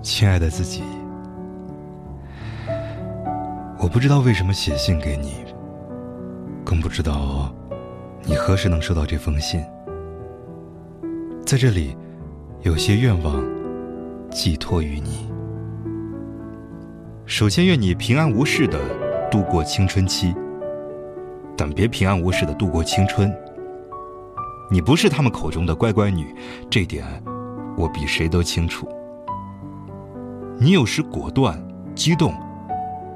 亲爱的自己，我不知道为什么写信给你，更不知道你何时能收到这封信。在这里，有些愿望寄托于你。首先，愿你平安无事的度过青春期，但别平安无事的度过青春。你不是他们口中的乖乖女，这点我比谁都清楚。你有时果断、激动，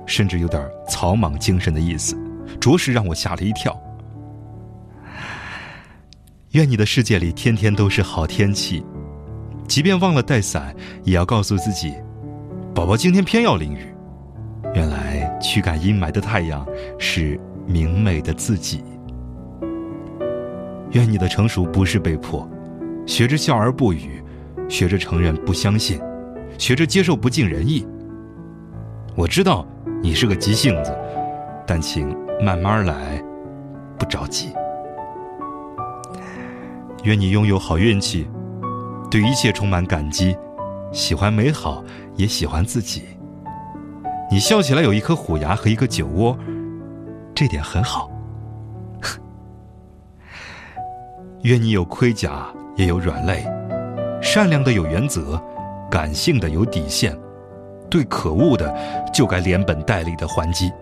甚至有点草莽精神的意思，着实让我吓了一跳。愿你的世界里天天都是好天气，即便忘了带伞，也要告诉自己：“宝宝今天偏要淋雨。”原来驱赶阴霾的太阳是明媚的自己。愿你的成熟不是被迫，学着笑而不语，学着承认不相信。学着接受不尽人意。我知道你是个急性子，但请慢慢来，不着急。愿你拥有好运气，对一切充满感激，喜欢美好，也喜欢自己。你笑起来有一颗虎牙和一个酒窝，这点很好。愿你有盔甲，也有软肋，善良的有原则。感性的有底线，对可恶的就该连本带利的还击，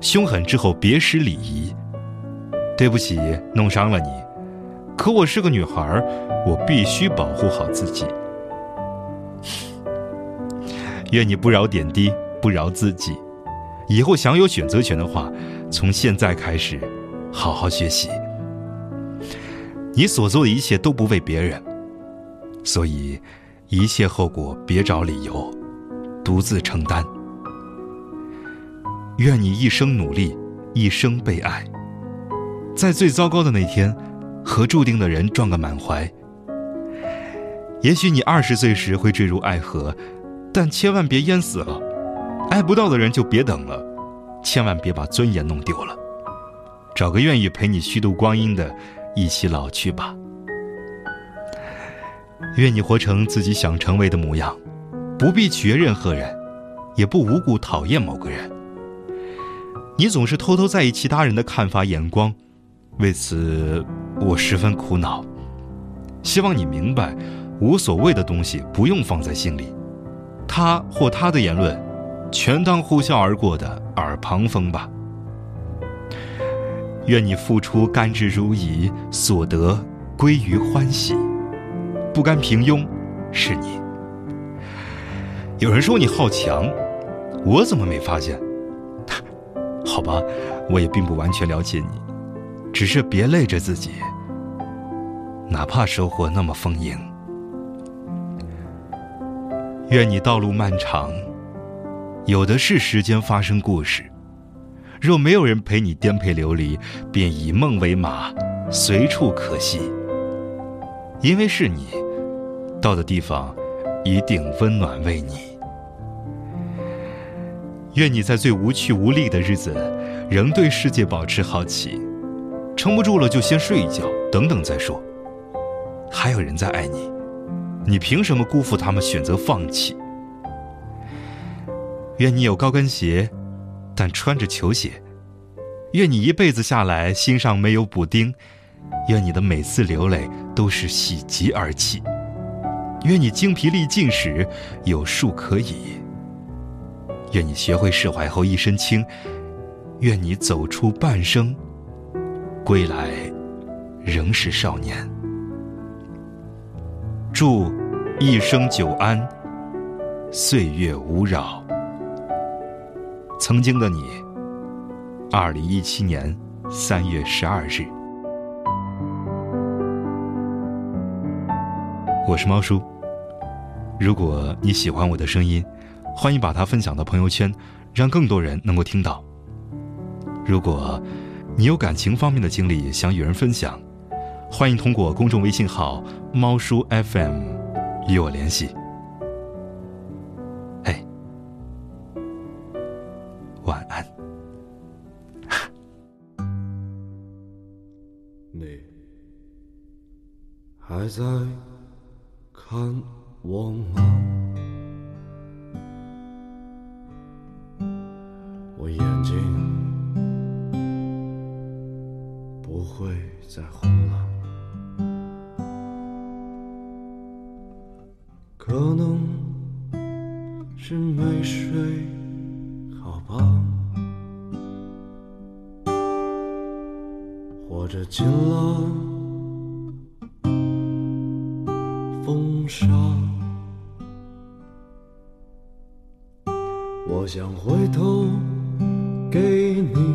凶狠之后别失礼仪。对不起，弄伤了你，可我是个女孩，我必须保护好自己。愿你不饶点滴，不饶自己，以后享有选择权的话，从现在开始，好好学习。你所做的一切都不为别人，所以。一切后果别找理由，独自承担。愿你一生努力，一生被爱，在最糟糕的那天，和注定的人撞个满怀。也许你二十岁时会坠入爱河，但千万别淹死了。爱不到的人就别等了，千万别把尊严弄丢了。找个愿意陪你虚度光阴的，一起老去吧。愿你活成自己想成为的模样，不必取悦任何人，也不无故讨厌某个人。你总是偷偷在意其他人的看法眼光，为此我十分苦恼。希望你明白，无所谓的东西不用放在心里，他或他的言论，全当呼啸而过的耳旁风吧。愿你付出甘之如饴，所得归于欢喜。不甘平庸，是你。有人说你好强，我怎么没发现？好吧，我也并不完全了解你，只是别累着自己，哪怕收获那么丰盈。愿你道路漫长，有的是时间发生故事。若没有人陪你颠沛流离，便以梦为马，随处可栖。因为是你，到的地方一定温暖为你。愿你在最无趣无力的日子，仍对世界保持好奇，撑不住了就先睡一觉，等等再说。还有人在爱你，你凭什么辜负他们选择放弃？愿你有高跟鞋，但穿着球鞋。愿你一辈子下来心上没有补丁。愿你的每次流泪都是喜极而泣，愿你精疲力尽时有树可倚，愿你学会释怀后一身轻，愿你走出半生，归来仍是少年。祝一生久安，岁月无扰。曾经的你，二零一七年三月十二日。我是猫叔。如果你喜欢我的声音，欢迎把它分享到朋友圈，让更多人能够听到。如果你有感情方面的经历想与人分享，欢迎通过公众微信号“猫叔 FM” 与我联系。嘿，晚安。你还在？看我吗我眼睛不会再红了。可能是没睡好吧。或者进了风沙。我想回头给你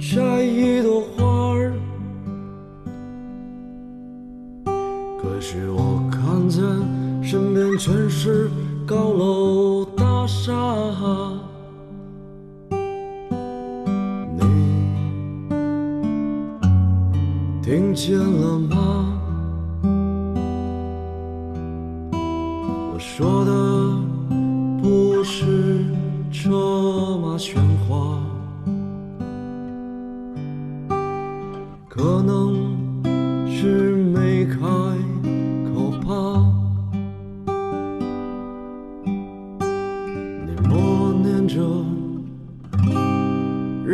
摘一朵花儿，可是我看见身边全是高楼大厦。你听见了吗？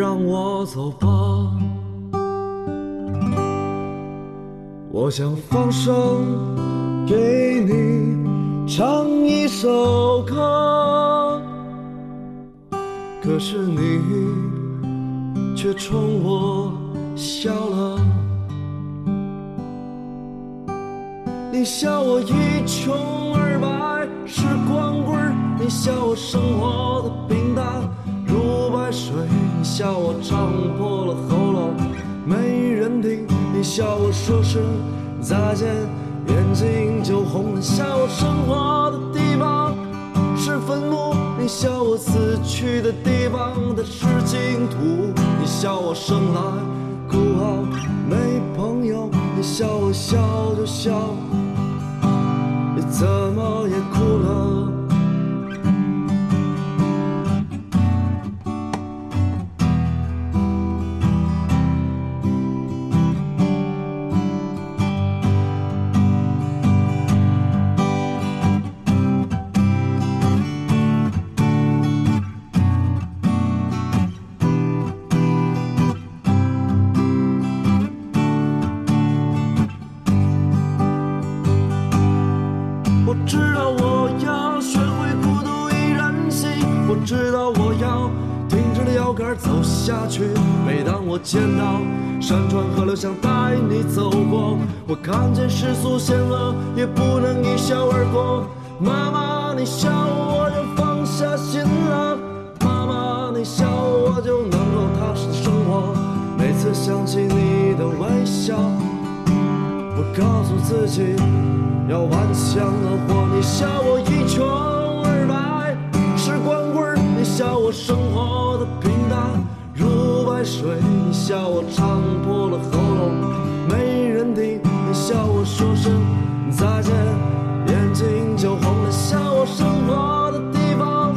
让我走吧。我想放声给你唱一首歌，可是你却冲我笑了。你笑我一穷二白是光棍儿，你笑我生活的平淡如白水，你笑我唱破了喉咙没人听，你笑我说声再见眼睛就红，你笑我生活的地方是坟墓，你笑我死去的地方是净土，你笑我生来孤傲没朋友，你笑我笑就笑。你怎么也哭了？我要挺直了腰杆走下去。每当我见到山川河流，想带你走过，我看见世俗险恶，也不能一笑而过。妈妈，你笑我就放下心了，妈妈，你笑我就能够踏实的生活。每次想起你的微笑。我告诉自己要顽强的活，你笑我一穷，笑我生活的平淡如白水，你笑我唱破了喉咙没人听，你笑我说声再见眼睛就红了，笑我生活的地方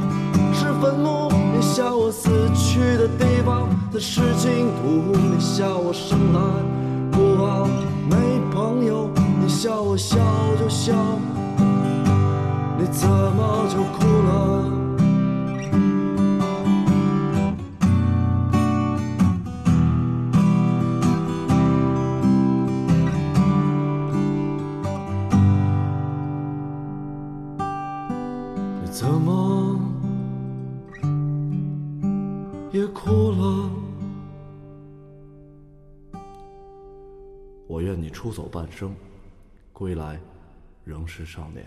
是坟墓，你笑我死去的地方它是净土，你笑我生来孤傲没朋友，你笑我笑就笑，你怎么就哭了？怎么也哭了？我愿你出走半生，归来仍是少年。